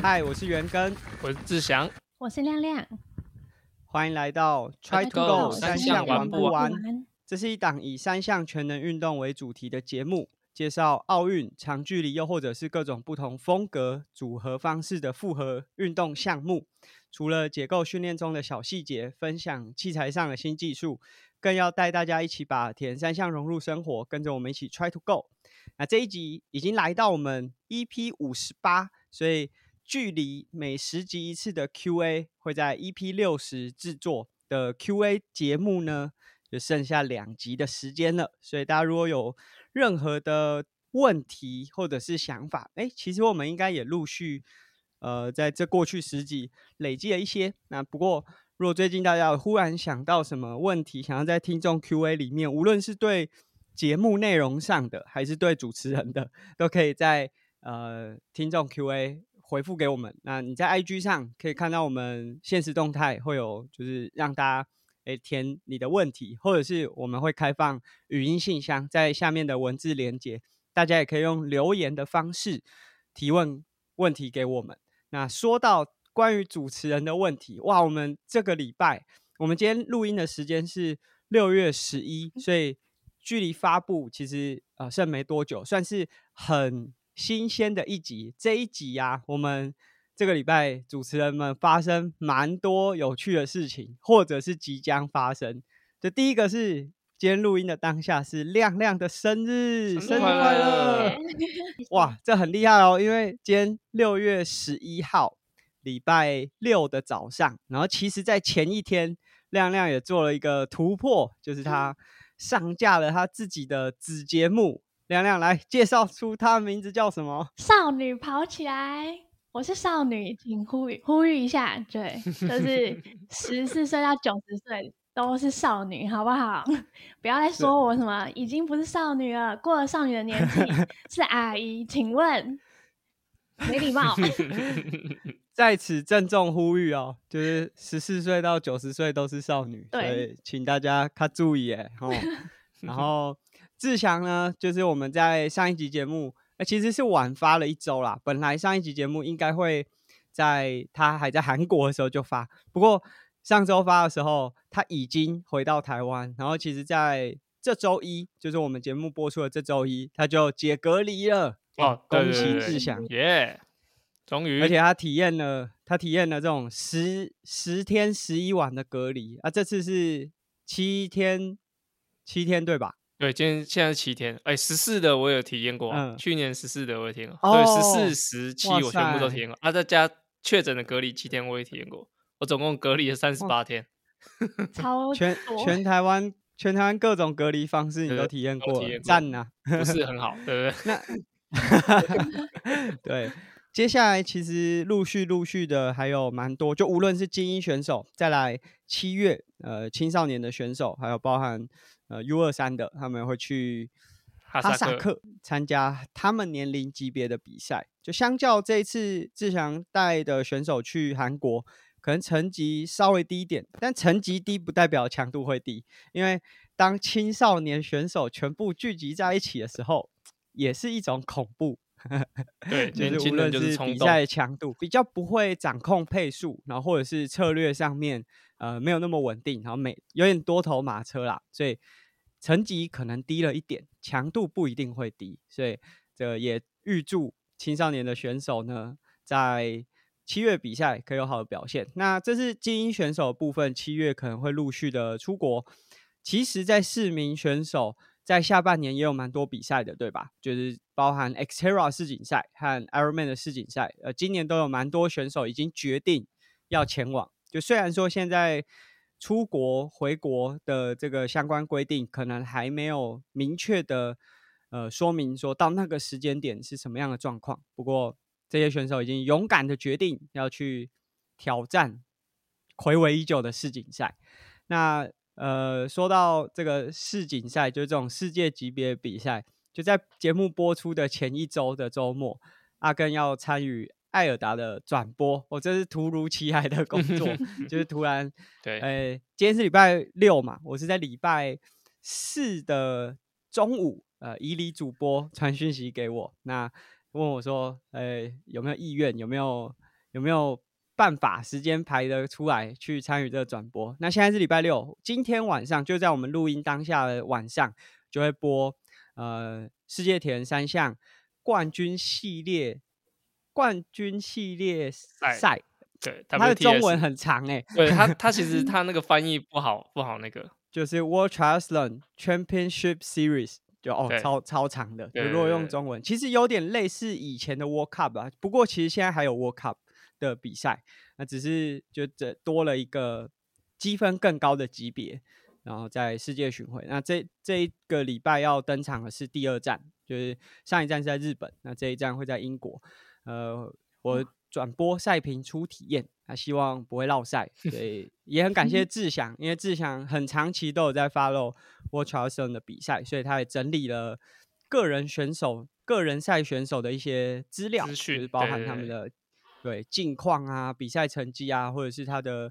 嗨，我是元根，我是志祥，我是亮亮，欢迎来到 Try to Go 三项玩不玩。这是一档以三项全能运动为主题的节目，介绍奥运长距离又或者是各种不同风格组合方式的复合运动项目。除了解构训练中的小细节，分享器材上的新技术，更要带大家一起把田三项融入生活，跟着我们一起 Try to Go。那这一集已经来到我们 EP 五十八，所以。距离每十集一次的 Q&A 会在 EP 六十制作的 Q&A 节目呢，就剩下两集的时间了。所以大家如果有任何的问题或者是想法，哎，其实我们应该也陆续呃在这过去十集累积了一些。那不过如果最近大家忽然想到什么问题，想要在听众 Q&A 里面，无论是对节目内容上的，还是对主持人的，都可以在呃听众 Q&A。回复给我们。那你在 IG 上可以看到我们现实动态会有，就是让大家诶填你的问题，或者是我们会开放语音信箱在下面的文字连接，大家也可以用留言的方式提问问题给我们。那说到关于主持人的问题，哇，我们这个礼拜，我们今天录音的时间是六月十一，所以距离发布其实呃剩没多久，算是很。新鲜的一集，这一集呀，我们这个礼拜主持人们发生蛮多有趣的事情，或者是即将发生。就第一个是今天录音的当下是亮亮的生日，生日快乐！哇，这很厉害哦，因为今天六月十一号，礼拜六的早上，然后其实在前一天，亮亮也做了一个突破，就是他上架了他自己的子节目。亮亮来介绍出他的名字叫什么？少女跑起来！我是少女，请呼吁呼吁一下，对，就是十四岁到九十岁都是少女，好不好？不要再说我什么已经不是少女了，过了少女的年纪 是阿姨，请问没礼貌。在此郑重呼吁哦，就是十四岁到九十岁都是少女，所以请大家看注意哎，哦，然后。志祥呢，就是我们在上一集节目，呃，其实是晚发了一周啦。本来上一集节目应该会在他还在韩国的时候就发，不过上周发的时候他已经回到台湾，然后其实在这周一，就是我们节目播出的这周一，他就解隔离了。哦，恭喜志祥，耶！终于，而且他体验了，他体验了这种十十天十一晚的隔离啊，这次是七天，七天对吧？对，今天现在是七天，哎，十四的我有体验过，去年十四的我也体验过，对，十四、十七我全部都体验过，啊，在家确诊的隔离七天我也体验过，我总共隔离了三十八天，超全全台湾全台湾各种隔离方式你都体验过，赞呐，不是很好，对不对？那 对，接下来其实陆续陆续的还有蛮多，就无论是精英选手，再来七月呃青少年的选手，还有包含。呃，U 二三的他们会去哈萨克参加他们年龄级别的比赛，就相较这一次志强带的选手去韩国，可能成绩稍微低一点，但成绩低不代表强度会低，因为当青少年选手全部聚集在一起的时候，也是一种恐怖。对，就是无论是比赛强度比较不会掌控配速，然后或者是策略上面呃没有那么稳定，然后每有点多头马车啦，所以成绩可能低了一点，强度不一定会低，所以这也预祝青少年的选手呢，在七月比赛可以有好的表现。那这是精英选手部分，七月可能会陆续的出国。其实，在四名选手。在下半年也有蛮多比赛的，对吧？就是包含 Xterra 世锦赛和 Ironman 的世锦赛，呃，今年都有蛮多选手已经决定要前往。就虽然说现在出国回国的这个相关规定可能还没有明确的呃说明说到那个时间点是什么样的状况，不过这些选手已经勇敢的决定要去挑战魁违已久的世锦赛。那呃，说到这个世锦赛，就是这种世界级别比赛，就在节目播出的前一周的周末，阿根要参与艾尔达的转播，我这是突如其来的工作，就是突然，对，呃，今天是礼拜六嘛，我是在礼拜四的中午，呃，伊犁主播传讯息给我，那问我说，呃，有没有意愿，有没有有没有办法时间排得出来去参与这个转播？那现在是礼拜六，今天晚上就在我们录音当下的晚上就会播呃世界铁人三项冠军系列冠军系列赛。对，它的中文很长哎。对他，他其实 他那个翻译不好，不好那个，就是 World Triathlon Championship Series，就哦，超超长的。如果用中文，其实有点类似以前的 World Cup 啊。不过其实现在还有 World Cup 的比赛，那只是就这多了一个积分更高的级别，然后在世界巡回。那这这一个礼拜要登场的是第二站，就是上一站是在日本，那这一站会在英国。呃，我。转播赛评初体验，啊希望不会落赛，所 以也很感谢 志祥，因为志祥很长期都有在 follow Watch o u s 的比赛，所以他也整理了个人选手、个人赛选手的一些资料，就是包含他们的对近况啊、比赛成绩啊，或者是他的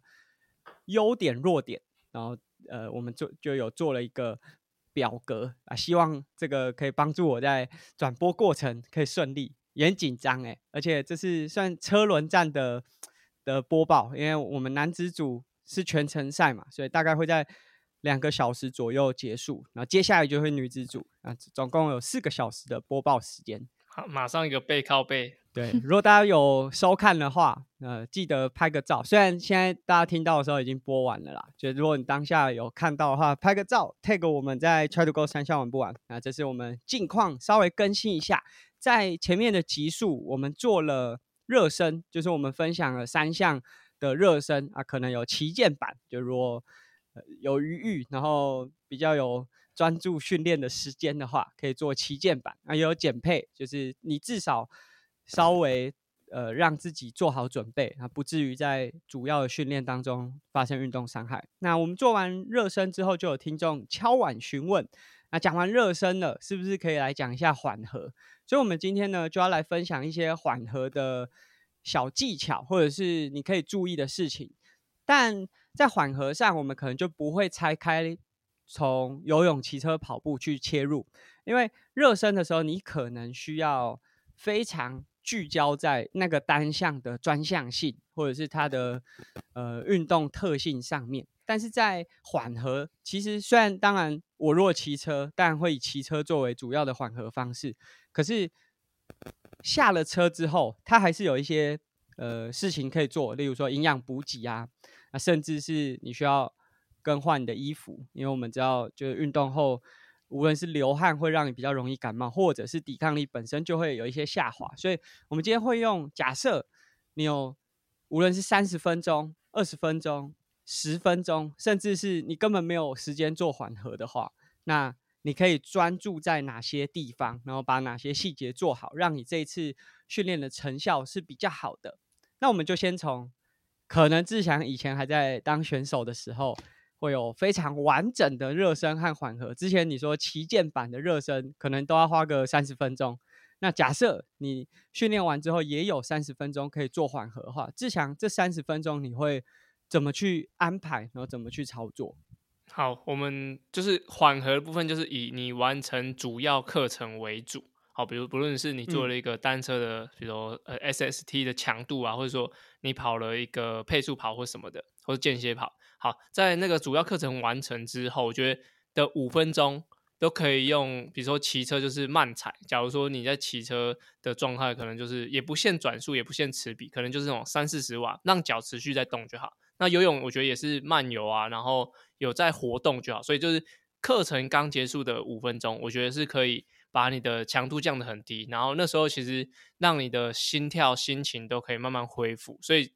优点弱点，然后呃，我们就就有做了一个表格啊，希望这个可以帮助我在转播过程可以顺利。也很紧张哎，而且这是算车轮战的的播报，因为我们男子组是全程赛嘛，所以大概会在两个小时左右结束，然后接下来就会女子组啊，总共有四个小时的播报时间。好，马上一个背靠背。对，如果大家有收看的话，呃，记得拍个照。虽然现在大家听到的时候已经播完了啦，就如果你当下有看到的话，拍个照，tag 我们在 Try to Go 三下玩不完。那这是我们近况，稍微更新一下。在前面的集数，我们做了热身，就是我们分享了三项的热身啊，可能有旗舰版，就如果有余裕，然后比较有专注训练的时间的话，可以做旗舰版啊，也有减配，就是你至少稍微呃让自己做好准备啊，不至于在主要的训练当中发生运动伤害。那我们做完热身之后，就有听众敲碗询问，那讲完热身了，是不是可以来讲一下缓和？所以，我们今天呢，就要来分享一些缓和的小技巧，或者是你可以注意的事情。但在缓和上，我们可能就不会拆开从游泳、骑车、跑步去切入，因为热身的时候，你可能需要非常聚焦在那个单项的专项性，或者是它的呃运动特性上面。但是在缓和，其实虽然当然，我若骑车，但会以骑车作为主要的缓和方式。可是下了车之后，它还是有一些呃事情可以做，例如说营养补给啊，啊，甚至是你需要更换你的衣服，因为我们知道，就是运动后，无论是流汗会让你比较容易感冒，或者是抵抗力本身就会有一些下滑。所以，我们今天会用假设你有无论是三十分钟、二十分钟。十分钟，甚至是你根本没有时间做缓和的话，那你可以专注在哪些地方，然后把哪些细节做好，让你这一次训练的成效是比较好的。那我们就先从可能志祥以前还在当选手的时候，会有非常完整的热身和缓和。之前你说旗舰版的热身可能都要花个三十分钟，那假设你训练完之后也有三十分钟可以做缓和的话，志强这三十分钟你会？怎么去安排，然后怎么去操作？好，我们就是缓和的部分，就是以你完成主要课程为主。好，比如不论是你做了一个单车的，比如呃 SST 的强度啊，或者说你跑了一个配速跑或什么的，或者间歇跑。好，在那个主要课程完成之后，我觉得的五分钟都可以用，比如说骑车就是慢踩。假如说你在骑车的状态，可能就是也不限转速，也不限齿比，可能就是那种三四十瓦，让脚持续在动就好。那游泳我觉得也是慢游啊，然后有在活动就好。所以就是课程刚结束的五分钟，我觉得是可以把你的强度降得很低，然后那时候其实让你的心跳、心情都可以慢慢恢复。所以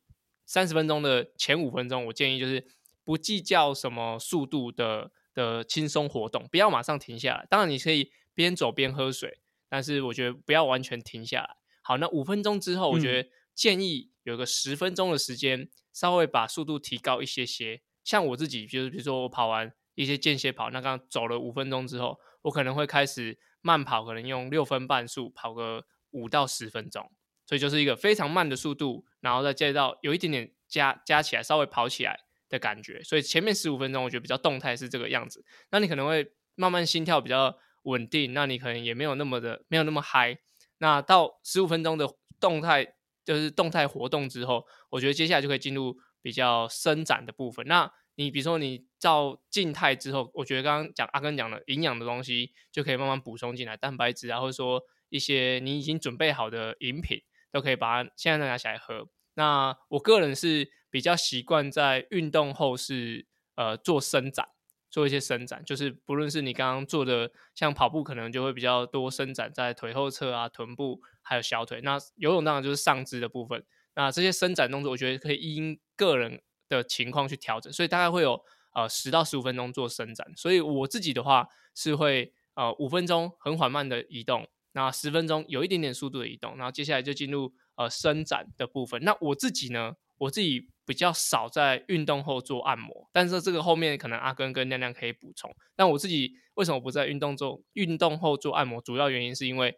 三十分钟的前五分钟，我建议就是不计较什么速度的的轻松活动，不要马上停下来。当然你可以边走边喝水，但是我觉得不要完全停下来。好，那五分钟之后，我觉得建议有个十分钟的时间。稍微把速度提高一些些，像我自己，就是比如说我跑完一些间歇跑，那刚走了五分钟之后，我可能会开始慢跑，可能用六分半速跑个五到十分钟，所以就是一个非常慢的速度，然后再接到有一点点加加起来，稍微跑起来的感觉。所以前面十五分钟我觉得比较动态是这个样子，那你可能会慢慢心跳比较稳定，那你可能也没有那么的没有那么嗨。那到十五分钟的动态就是动态活动之后，我觉得接下来就可以进入比较伸展的部分。那你比如说你照静态之后，我觉得刚刚讲阿根讲的营养的东西就可以慢慢补充进来，蛋白质啊，或者说一些你已经准备好的饮品，都可以把它现在拿起来喝。那我个人是比较习惯在运动后是呃做伸展。做一些伸展，就是不论是你刚刚做的，像跑步可能就会比较多伸展在腿后侧啊、臀部还有小腿。那游泳当然就是上肢的部分。那这些伸展动作，我觉得可以因个人的情况去调整，所以大概会有呃十到十五分钟做伸展。所以我自己的话是会呃五分钟很缓慢的移动，那十分钟有一点点速度的移动，然后接下来就进入呃伸展的部分。那我自己呢？我自己比较少在运动后做按摩，但是这个后面可能阿根跟亮亮可以补充。但我自己为什么不在运动中运动后做按摩？主要原因是因为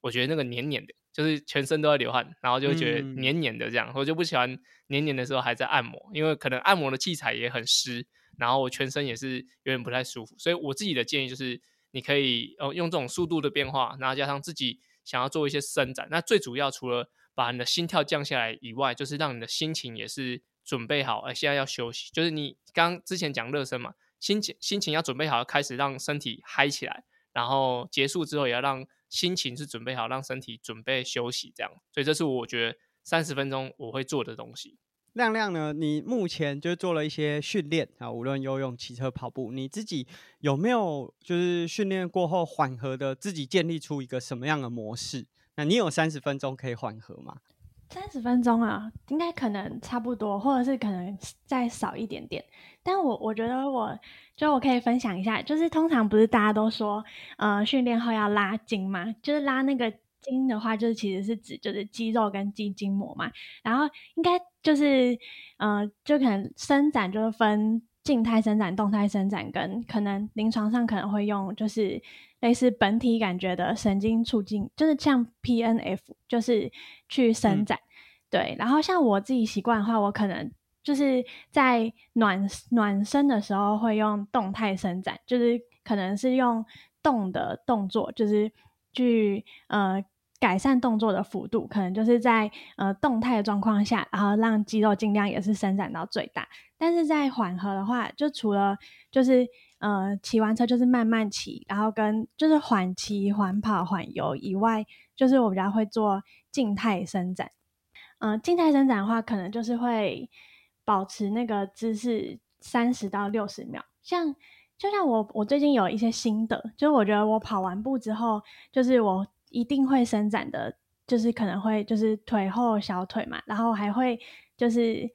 我觉得那个黏黏的，就是全身都在流汗，然后就会觉得黏黏的这样，我就不喜欢黏黏的时候还在按摩，因为可能按摩的器材也很湿，然后我全身也是有点不太舒服。所以我自己的建议就是，你可以呃用这种速度的变化，然后加上自己想要做一些伸展，那最主要除了把你的心跳降下来以外，就是让你的心情也是准备好，哎，现在要休息。就是你刚之前讲热身嘛，心情心情要准备好，开始让身体嗨起来，然后结束之后也要让心情是准备好，让身体准备休息，这样。所以这是我觉得三十分钟我会做的东西。亮亮呢，你目前就做了一些训练啊，无论游泳、骑车、跑步，你自己有没有就是训练过后缓和的，自己建立出一个什么样的模式？那你有三十分钟可以缓和吗？三十分钟啊，应该可能差不多，或者是可能再少一点点。但我我觉得，我就我可以分享一下，就是通常不是大家都说，呃，训练后要拉筋嘛？就是拉那个筋的话，就是其实是指就是肌肉跟肌筋膜嘛。然后应该就是，呃，就可能伸展就是分静态伸展、动态伸展，跟可能临床上可能会用就是。类似本体感觉的神经促进，就是像 P N F，就是去伸展。对，然后像我自己习惯的话，我可能就是在暖暖身的时候会用动态伸展，就是可能是用动的动作，就是去呃改善动作的幅度，可能就是在呃动态的状况下，然后让肌肉尽量也是伸展到最大。但是在缓和的话，就除了就是。呃，骑完车就是慢慢骑，然后跟就是缓骑、缓跑、缓游以外，就是我比较会做静态伸展。嗯，静态伸展的话，可能就是会保持那个姿势三十到六十秒。像就像我，我最近有一些心得，就是我觉得我跑完步之后，就是我一定会伸展的，就是可能会就是腿后小腿嘛，然后还会就是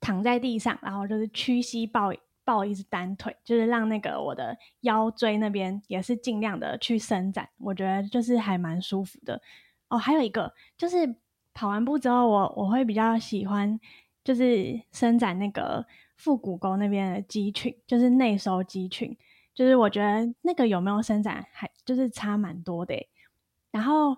躺在地上，然后就是屈膝抱。抱一只单腿，就是让那个我的腰椎那边也是尽量的去伸展，我觉得就是还蛮舒服的哦。还有一个就是跑完步之后，我我会比较喜欢就是伸展那个腹股沟那边的肌群，就是内收肌群，就是我觉得那个有没有伸展还就是差蛮多的。然后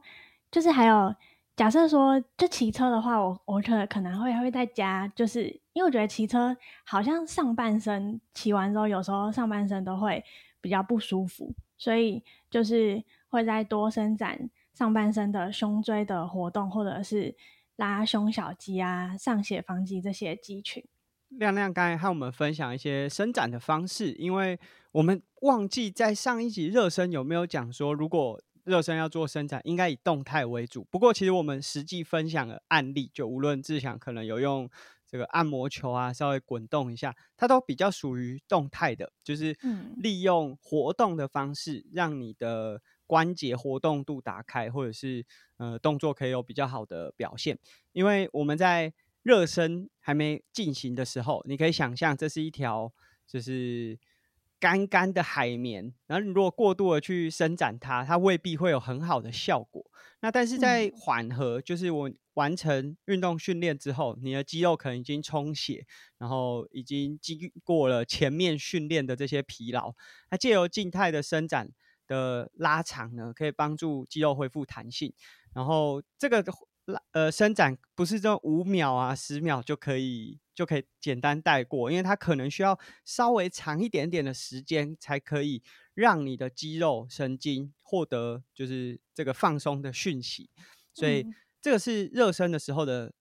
就是还有。假设说就骑车的话，我我可可能会会在家，就是因为我觉得骑车好像上半身骑完之后，有时候上半身都会比较不舒服，所以就是会再多伸展上半身的胸椎的活动，或者是拉胸小肌啊、上斜方肌这些肌群。亮亮刚才和我们分享一些伸展的方式，因为我们忘记在上一集热身有没有讲说，如果热身要做伸展，应该以动态为主。不过，其实我们实际分享的案例，就无论志祥可能有用这个按摩球啊，稍微滚动一下，它都比较属于动态的，就是利用活动的方式，让你的关节活动度打开，或者是呃动作可以有比较好的表现。因为我们在热身还没进行的时候，你可以想象这是一条就是。干干的海绵，然后你如果过度的去伸展它，它未必会有很好的效果。那但是在缓和，就是我完成运动训练之后，你的肌肉可能已经充血，然后已经经过了前面训练的这些疲劳，那借由静态的伸展的拉长呢，可以帮助肌肉恢复弹性。然后这个拉呃伸展不是这五秒啊十秒就可以。就可以简单带过，因为它可能需要稍微长一点点的时间，才可以让你的肌肉神经获得就是这个放松的讯息。所以这这个是热身的时候的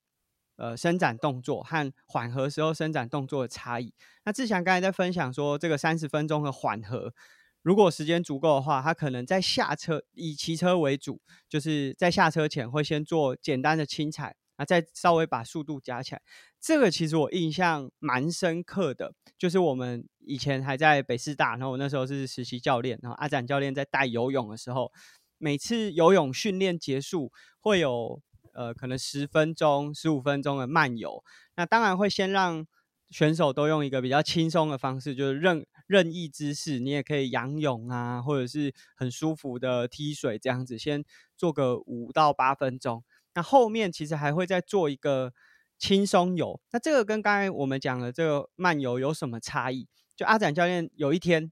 呃伸展动作和缓和时候伸展动作的差异。那志祥刚才在分享说，这个三十分钟的缓和，如果时间足够的话，他可能在下车以骑车为主，就是在下车前会先做简单的轻踩，啊，再稍微把速度加起来。这个其实我印象蛮深刻的，就是我们以前还在北师大，然后我那时候是实习教练，然后阿展教练在带游泳的时候，每次游泳训练结束会有呃可能十分钟、十五分钟的慢游，那当然会先让选手都用一个比较轻松的方式，就是任任意姿势，你也可以仰泳啊，或者是很舒服的踢水这样子，先做个五到八分钟，那后面其实还会再做一个。轻松游，那这个跟刚才我们讲的这个慢游有什么差异？就阿展教练有一天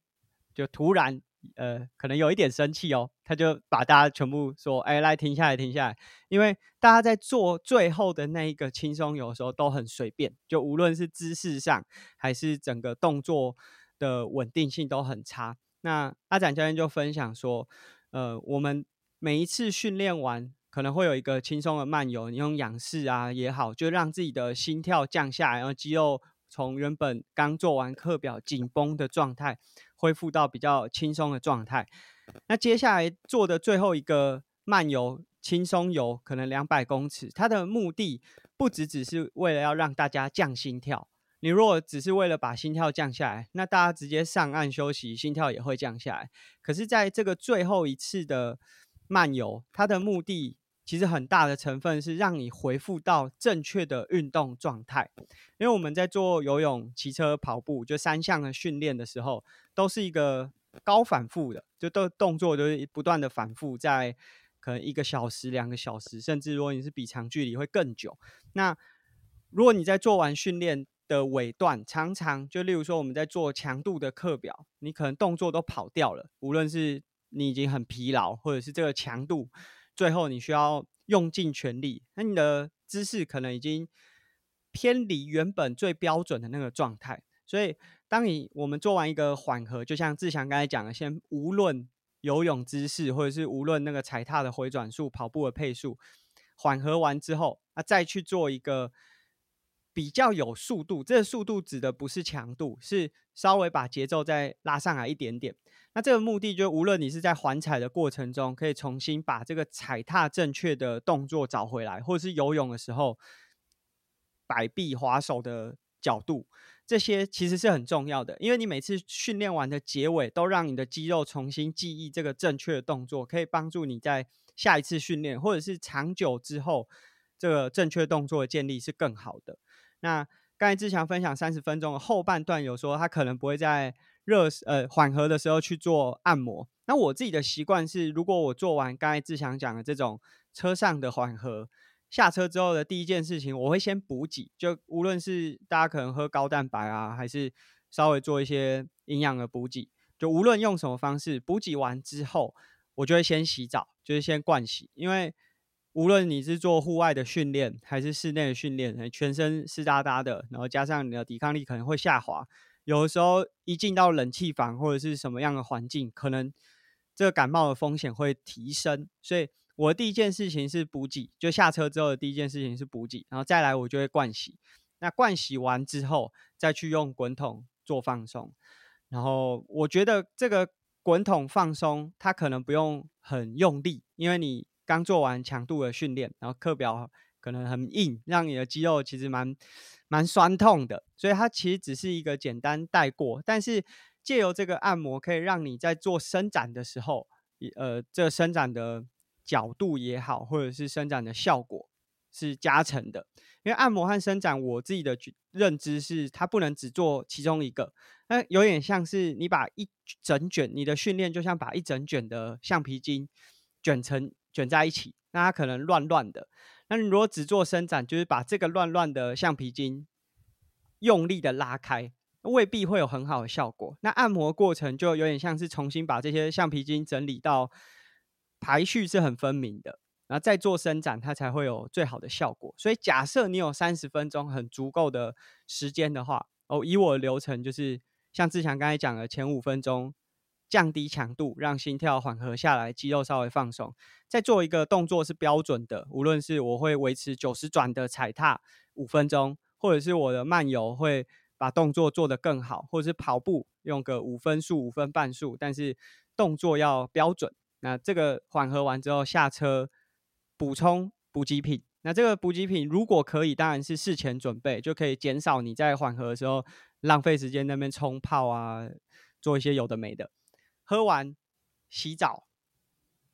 就突然呃，可能有一点生气哦，他就把大家全部说：“哎，来停下来，停下来！”因为大家在做最后的那一个轻松游的时候都很随便，就无论是姿势上还是整个动作的稳定性都很差。那阿展教练就分享说：“呃，我们每一次训练完。”可能会有一个轻松的慢游，你用仰视啊也好，就让自己的心跳降下来，然后肌肉从原本刚做完课表紧绷的状态，恢复到比较轻松的状态。那接下来做的最后一个慢游、轻松游，可能两百公尺，它的目的不只只是为了要让大家降心跳。你如果只是为了把心跳降下来，那大家直接上岸休息，心跳也会降下来。可是，在这个最后一次的慢游，它的目的。其实很大的成分是让你回复到正确的运动状态，因为我们在做游泳、骑车、跑步，就三项的训练的时候，都是一个高反复的，就都动作都是不断的反复，在可能一个小时、两个小时，甚至如果你是比长距离会更久。那如果你在做完训练的尾段，常常就例如说我们在做强度的课表，你可能动作都跑掉了，无论是你已经很疲劳，或者是这个强度。最后你需要用尽全力，那你的姿势可能已经偏离原本最标准的那个状态。所以，当你我们做完一个缓和，就像志祥刚才讲的，先无论游泳姿势，或者是无论那个踩踏的回转数、跑步的配速，缓和完之后，啊再去做一个比较有速度。这个速度指的不是强度，是稍微把节奏再拉上来一点点。那这个目的就，无论你是在环踩的过程中，可以重新把这个踩踏正确的动作找回来，或者是游泳的时候摆臂划手的角度，这些其实是很重要的。因为你每次训练完的结尾，都让你的肌肉重新记忆这个正确的动作，可以帮助你在下一次训练或者是长久之后，这个正确动作的建立是更好的。那刚才志强分享三十分钟的后半段，有说他可能不会在。热呃缓和的时候去做按摩。那我自己的习惯是，如果我做完刚才志强讲的这种车上的缓和，下车之后的第一件事情，我会先补给。就无论是大家可能喝高蛋白啊，还是稍微做一些营养的补给，就无论用什么方式，补给完之后，我就会先洗澡，就是先灌洗。因为无论你是做户外的训练，还是室内的训练，全身湿哒哒的，然后加上你的抵抗力可能会下滑。有的时候一进到冷气房或者是什么样的环境，可能这个感冒的风险会提升。所以我的第一件事情是补给，就下车之后的第一件事情是补给，然后再来我就会灌洗。那灌洗完之后，再去用滚筒做放松。然后我觉得这个滚筒放松，它可能不用很用力，因为你刚做完强度的训练，然后课表可能很硬，让你的肌肉其实蛮。蛮酸痛的，所以它其实只是一个简单带过，但是借由这个按摩，可以让你在做伸展的时候，呃，这伸展的角度也好，或者是伸展的效果是加成的。因为按摩和伸展，我自己的认知是，它不能只做其中一个，那有点像是你把一整卷，你的训练就像把一整卷的橡皮筋卷成卷在一起，那它可能乱乱的。那你如果只做伸展，就是把这个乱乱的橡皮筋用力的拉开，未必会有很好的效果。那按摩过程就有点像是重新把这些橡皮筋整理到排序是很分明的，然后再做伸展，它才会有最好的效果。所以假设你有三十分钟很足够的时间的话，哦，以我的流程就是像志强刚才讲的，前五分钟降低强度，让心跳缓和下来，肌肉稍微放松。再做一个动作是标准的，无论是我会维持九十转的踩踏五分钟，或者是我的慢游会把动作做得更好，或者是跑步用个五分速、五分半速，但是动作要标准。那这个缓和完之后下车补充补给品。那这个补给品如果可以，当然是事前准备，就可以减少你在缓和的时候浪费时间那边冲泡啊，做一些有的没的。喝完洗澡、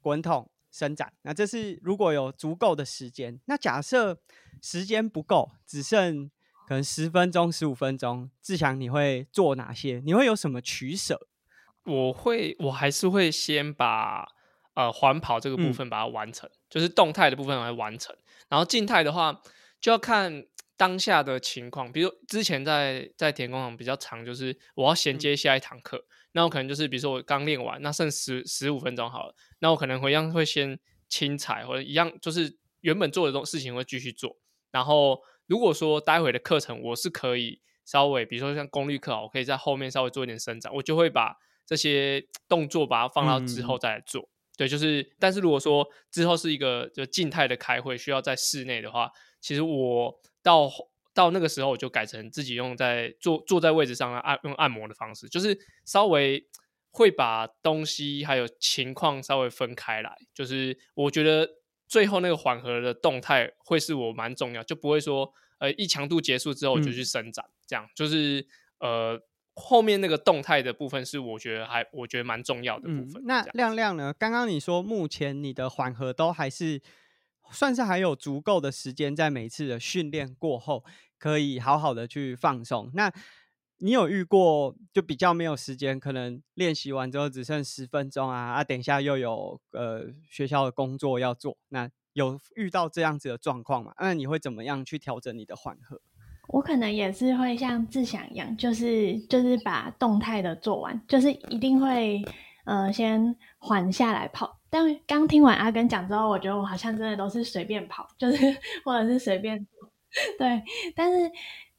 滚筒、伸展。那这是如果有足够的时间。那假设时间不够，只剩可能十分钟、十五分钟，志强你会做哪些？你会有什么取舍？我会，我还是会先把呃环跑这个部分把它完成，就是动态的部分来完成。然后静态的话，就要看当下的情况。比如之前在在田工厂比较长，就是我要衔接下一堂课。那我可能就是，比如说我刚练完，那剩十十五分钟好了，那我可能会一样会先轻踩，或者一样就是原本做的这种事情会继续做。然后如果说待会的课程我是可以稍微，比如说像功率课，我可以在后面稍微做一点伸展，我就会把这些动作把它放到之后再来做。对，就是，但是如果说之后是一个就静态的开会，需要在室内的话，其实我到。到那个时候，我就改成自己用在坐坐在位置上按用按摩的方式，就是稍微会把东西还有情况稍微分开来。就是我觉得最后那个缓和的动态会是我蛮重要，就不会说呃一强度结束之后就去伸展，这样就是呃后面那个动态的部分是我觉得还我觉得蛮重要的部分。那亮亮呢？刚刚你说目前你的缓和都还是。算是还有足够的时间，在每次的训练过后，可以好好的去放松。那你有遇过就比较没有时间，可能练习完之后只剩十分钟啊啊，等一下又有呃学校的工作要做，那有遇到这样子的状况吗？那你会怎么样去调整你的缓和？我可能也是会像志祥一样，就是就是把动态的做完，就是一定会呃先缓下来跑。但刚听完阿根讲之后，我觉得我好像真的都是随便跑，就是 或者是随便 对，但是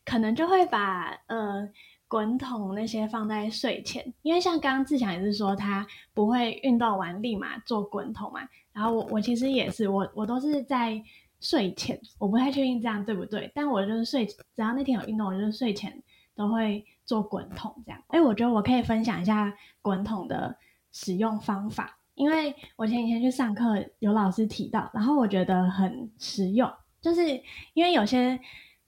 可能就会把呃滚筒那些放在睡前，因为像刚刚志强也是说他不会运动完立马做滚筒嘛，然后我我其实也是，我我都是在睡前，我不太确定这样对不对，但我就是睡，只要那天有运动，我就是睡前都会做滚筒这样。哎，我觉得我可以分享一下滚筒的使用方法。因为我前几天去上课，有老师提到，然后我觉得很实用，就是因为有些，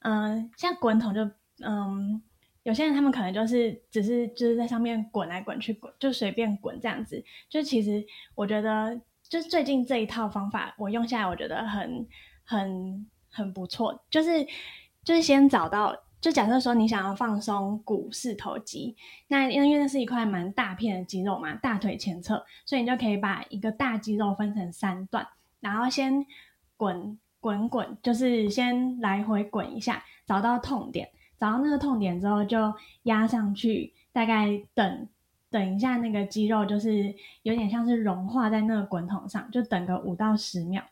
嗯，像滚筒就，嗯，有些人他们可能就是只是就是在上面滚来滚去滚，就随便滚这样子，就其实我觉得，就最近这一套方法我用下来，我觉得很很很不错，就是就是先找到。就假设说你想要放松股四头肌，那因为那是一块蛮大片的肌肉嘛，大腿前侧，所以你就可以把一个大肌肉分成三段，然后先滚滚滚，就是先来回滚一下，找到痛点，找到那个痛点之后就压上去，大概等等一下那个肌肉就是有点像是融化在那个滚筒上，就等个五到十秒。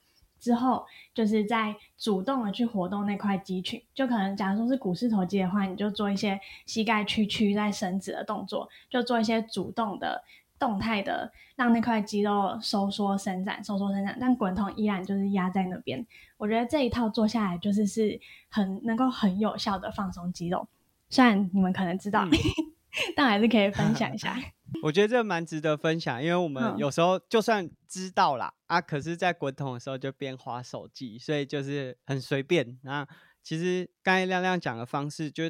之后就是在主动的去活动那块肌群，就可能假如说是股四头肌的话，你就做一些膝盖屈曲在伸直的动作，就做一些主动的动态的，让那块肌肉收缩伸展，收缩伸展。但滚筒依然就是压在那边。我觉得这一套做下来就是是很能够很有效的放松肌肉，虽然你们可能知道，但还是可以分享一下。我觉得这蛮值得分享，因为我们有时候就算知道啦，啊，可是在滚筒的时候就边滑手机，所以就是很随便。那其实刚才亮亮讲的方式，就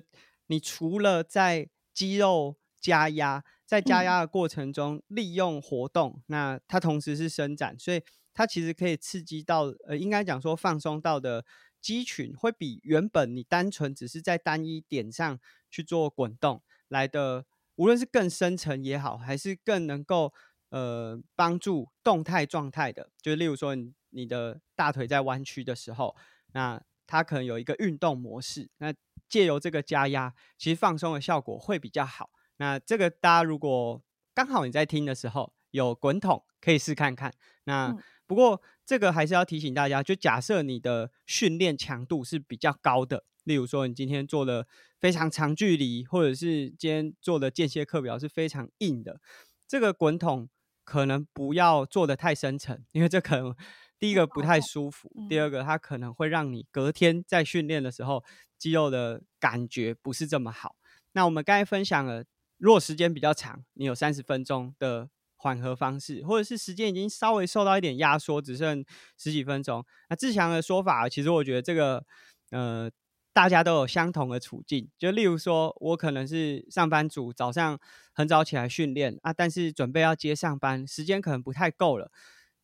你除了在肌肉加压，在加压的过程中利用活动，那它同时是伸展，所以它其实可以刺激到，呃，应该讲说放松到的肌群，会比原本你单纯只是在单一点上去做滚动来的。无论是更深层也好，还是更能够呃帮助动态状态的，就例如说你你的大腿在弯曲的时候，那它可能有一个运动模式，那借由这个加压，其实放松的效果会比较好。那这个大家如果刚好你在听的时候有滚筒，可以试看看。那不过这个还是要提醒大家，就假设你的训练强度是比较高的。例如说，你今天做的非常长距离，或者是今天做的间歇课表是非常硬的，这个滚筒可能不要做的太深层，因为这可能第一个不太舒服，第二个它可能会让你隔天在训练的时候肌肉的感觉不是这么好。那我们刚才分享了，如果时间比较长，你有三十分钟的缓和方式，或者是时间已经稍微受到一点压缩，只剩十几分钟，那志强的说法，其实我觉得这个呃。大家都有相同的处境，就例如说，我可能是上班族，早上很早起来训练啊，但是准备要接上班，时间可能不太够了。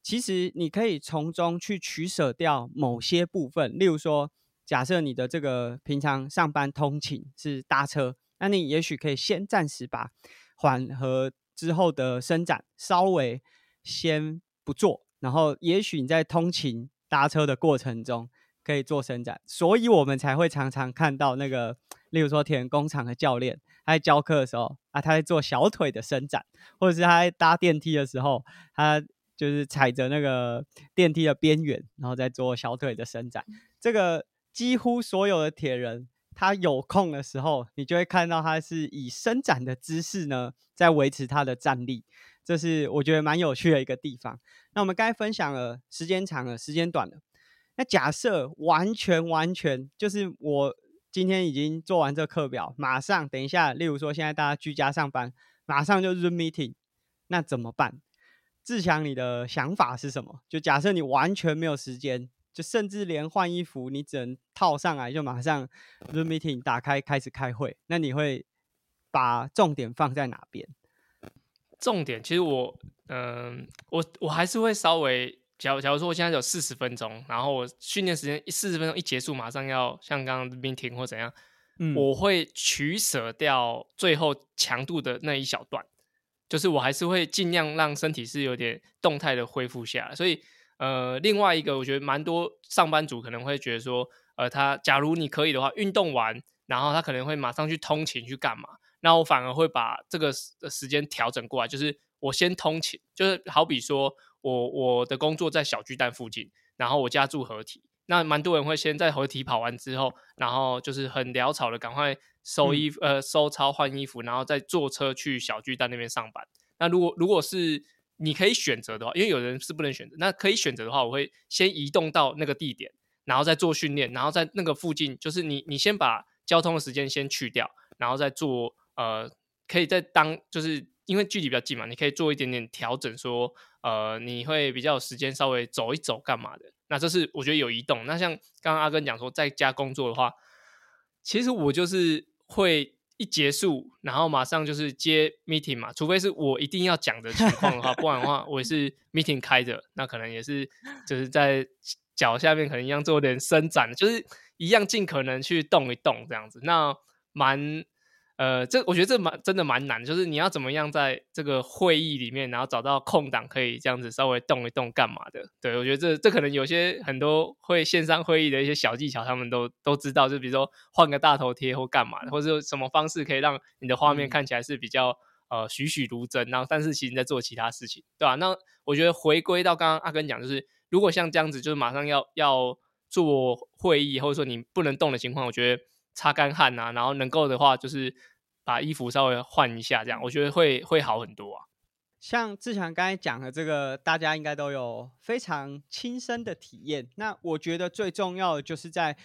其实你可以从中去取舍掉某些部分，例如说，假设你的这个平常上班通勤是搭车，那你也许可以先暂时把缓和之后的伸展稍微先不做，然后也许你在通勤搭车的过程中。可以做伸展，所以我们才会常常看到那个，例如说田工厂的教练，他在教课的时候啊，他在做小腿的伸展，或者是他在搭电梯的时候，他就是踩着那个电梯的边缘，然后在做小腿的伸展。这个几乎所有的铁人，他有空的时候，你就会看到他是以伸展的姿势呢，在维持他的站立。这是我觉得蛮有趣的一个地方。那我们刚才分享了时间长了，时间短了。那假设完全完全就是我今天已经做完这课表，马上等一下，例如说现在大家居家上班，马上就 Zoom meeting，那怎么办？志强，你的想法是什么？就假设你完全没有时间，就甚至连换衣服你只能套上来，就马上 Zoom meeting 打开开始开会，那你会把重点放在哪边？重点其实我，嗯，我我还是会稍微。假假如说我现在有四十分钟，然后我训练时间四十分钟一结束，马上要像刚刚 meeting 或怎样，我会取舍掉最后强度的那一小段，就是我还是会尽量让身体是有点动态的恢复下来。所以，呃，另外一个我觉得蛮多上班族可能会觉得说，呃，他假如你可以的话，运动完，然后他可能会马上去通勤去干嘛，那我反而会把这个时间调整过来，就是我先通勤，就是好比说。我我的工作在小巨蛋附近，然后我家住合体，那蛮多人会先在合体跑完之后，然后就是很潦草的赶快收衣服呃收操换衣服，然后再坐车去小巨蛋那边上班。那如果如果是你可以选择的话，因为有人是不能选择，那可以选择的话，我会先移动到那个地点，然后再做训练，然后在那个附近，就是你你先把交通的时间先去掉，然后再做呃可以在当就是因为距离比较近嘛，你可以做一点点调整说。呃，你会比较有时间稍微走一走干嘛的？那这是我觉得有移动。那像刚刚阿根讲说在家工作的话，其实我就是会一结束，然后马上就是接 meeting 嘛。除非是我一定要讲的情况的话，不然的话我也是 meeting 开着，那可能也是就是在脚下面可能一样做点伸展，就是一样尽可能去动一动这样子。那蛮。呃，这我觉得这蛮真的蛮难，就是你要怎么样在这个会议里面，然后找到空档可以这样子稍微动一动干嘛的？对我觉得这这可能有些很多会线上会议的一些小技巧，他们都都知道，就比如说换个大头贴或干嘛的，或者什么方式可以让你的画面看起来是比较呃栩栩如生，然后但是其实你在做其他事情，对吧？那我觉得回归到刚刚阿根讲，就是如果像这样子，就是马上要要做会议，或者说你不能动的情况，我觉得。擦干汗啊，然后能够的话，就是把衣服稍微换一下，这样我觉得会会好很多啊。像志强刚才讲的这个，大家应该都有非常亲身的体验。那我觉得最重要的就是在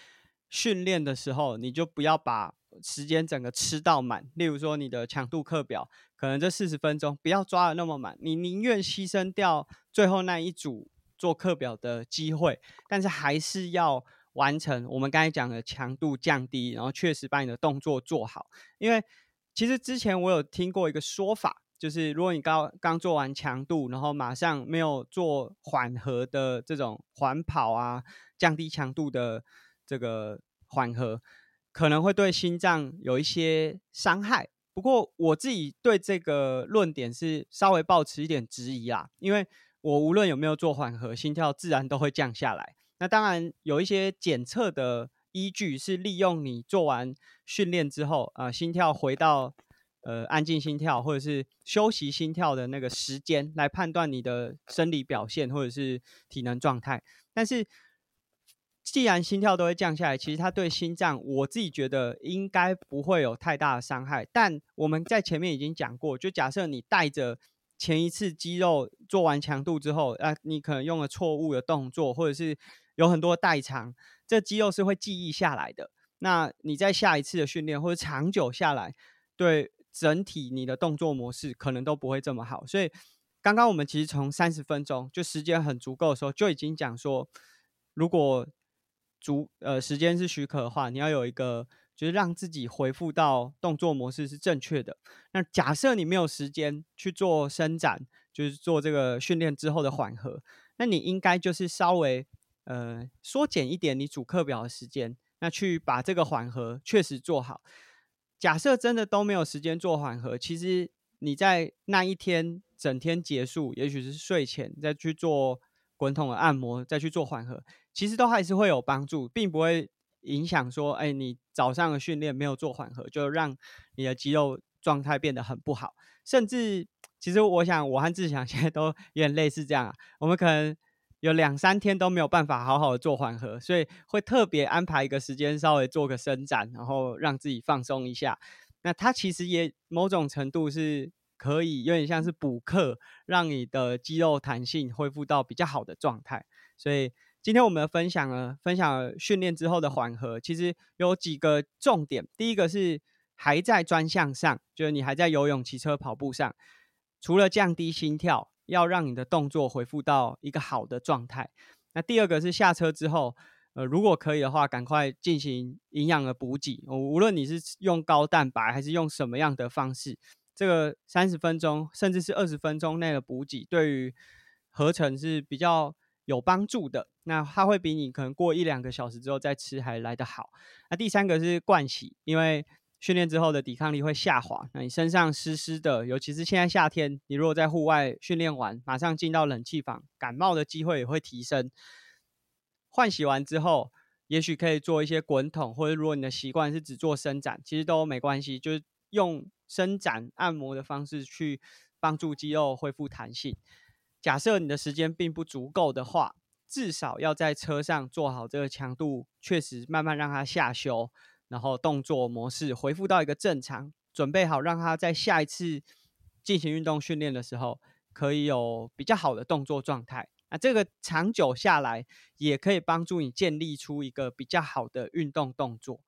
训练的时候，你就不要把时间整个吃到满。例如说，你的强度课表可能这四十分钟不要抓的那么满，你宁愿牺牲掉最后那一组做课表的机会，但是还是要。完成我们刚才讲的强度降低，然后确实把你的动作做好。因为其实之前我有听过一个说法，就是如果你刚刚做完强度，然后马上没有做缓和的这种缓跑啊，降低强度的这个缓和，可能会对心脏有一些伤害。不过我自己对这个论点是稍微抱持一点质疑啊，因为我无论有没有做缓和，心跳自然都会降下来。那当然有一些检测的依据是利用你做完训练之后啊，心跳回到呃安静心跳或者是休息心跳的那个时间来判断你的生理表现或者是体能状态。但是既然心跳都会降下来，其实它对心脏我自己觉得应该不会有太大的伤害。但我们在前面已经讲过，就假设你带着前一次肌肉做完强度之后，啊，你可能用了错误的动作，或者是有很多代偿，这肌肉是会记忆下来的。那你在下一次的训练或者长久下来，对整体你的动作模式可能都不会这么好。所以刚刚我们其实从三十分钟就时间很足够的时候，就已经讲说，如果足呃时间是许可的话，你要有一个。就是让自己恢复到动作模式是正确的。那假设你没有时间去做伸展，就是做这个训练之后的缓和，那你应该就是稍微呃缩减一点你主课表的时间，那去把这个缓和确实做好。假设真的都没有时间做缓和，其实你在那一天整天结束，也许是睡前再去做滚筒的按摩，再去做缓和，其实都还是会有帮助，并不会。影响说，哎，你早上的训练没有做缓和，就让你的肌肉状态变得很不好。甚至，其实我想，我和志强 现在都有点类似这样啊。我们可能有两三天都没有办法好好的做缓和，所以会特别安排一个时间，稍微做个伸展，然后让自己放松一下。那它其实也某种程度是可以有点像是补课，让你的肌肉弹性恢复到比较好的状态。所以。今天我们的分享呢，分享训练之后的缓和，其实有几个重点。第一个是还在专项上，就是你还在游泳、骑车、跑步上，除了降低心跳，要让你的动作恢复到一个好的状态。那第二个是下车之后，呃，如果可以的话，赶快进行营养的补给。无论你是用高蛋白还是用什么样的方式，这个三十分钟甚至是二十分钟内的补给，对于合成是比较。有帮助的，那它会比你可能过一两个小时之后再吃还来得好。那第三个是灌洗，因为训练之后的抵抗力会下滑，那你身上湿湿的，尤其是现在夏天，你如果在户外训练完，马上进到冷气房，感冒的机会也会提升。换洗完之后，也许可以做一些滚筒，或者如果你的习惯是只做伸展，其实都没关系，就是用伸展按摩的方式去帮助肌肉恢复弹性。假设你的时间并不足够的话，至少要在车上做好这个强度，确实慢慢让它下修，然后动作模式恢复到一个正常，准备好让他在下一次进行运动训练的时候，可以有比较好的动作状态。那这个长久下来，也可以帮助你建立出一个比较好的运动动作。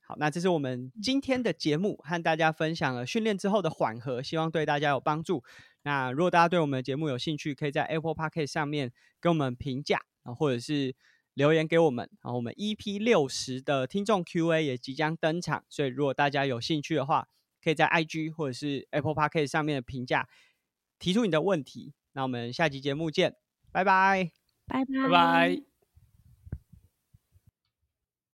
好，那这是我们今天的节目，和大家分享了训练之后的缓和，希望对大家有帮助。那如果大家对我们的节目有兴趣，可以在 Apple Podcast 上面给我们评价，啊，或者是留言给我们。然后我们 EP 六十的听众 Q&A 也即将登场，所以如果大家有兴趣的话，可以在 IG 或者是 Apple Podcast 上面的评价提出你的问题。那我们下期节目见，拜拜，拜拜拜。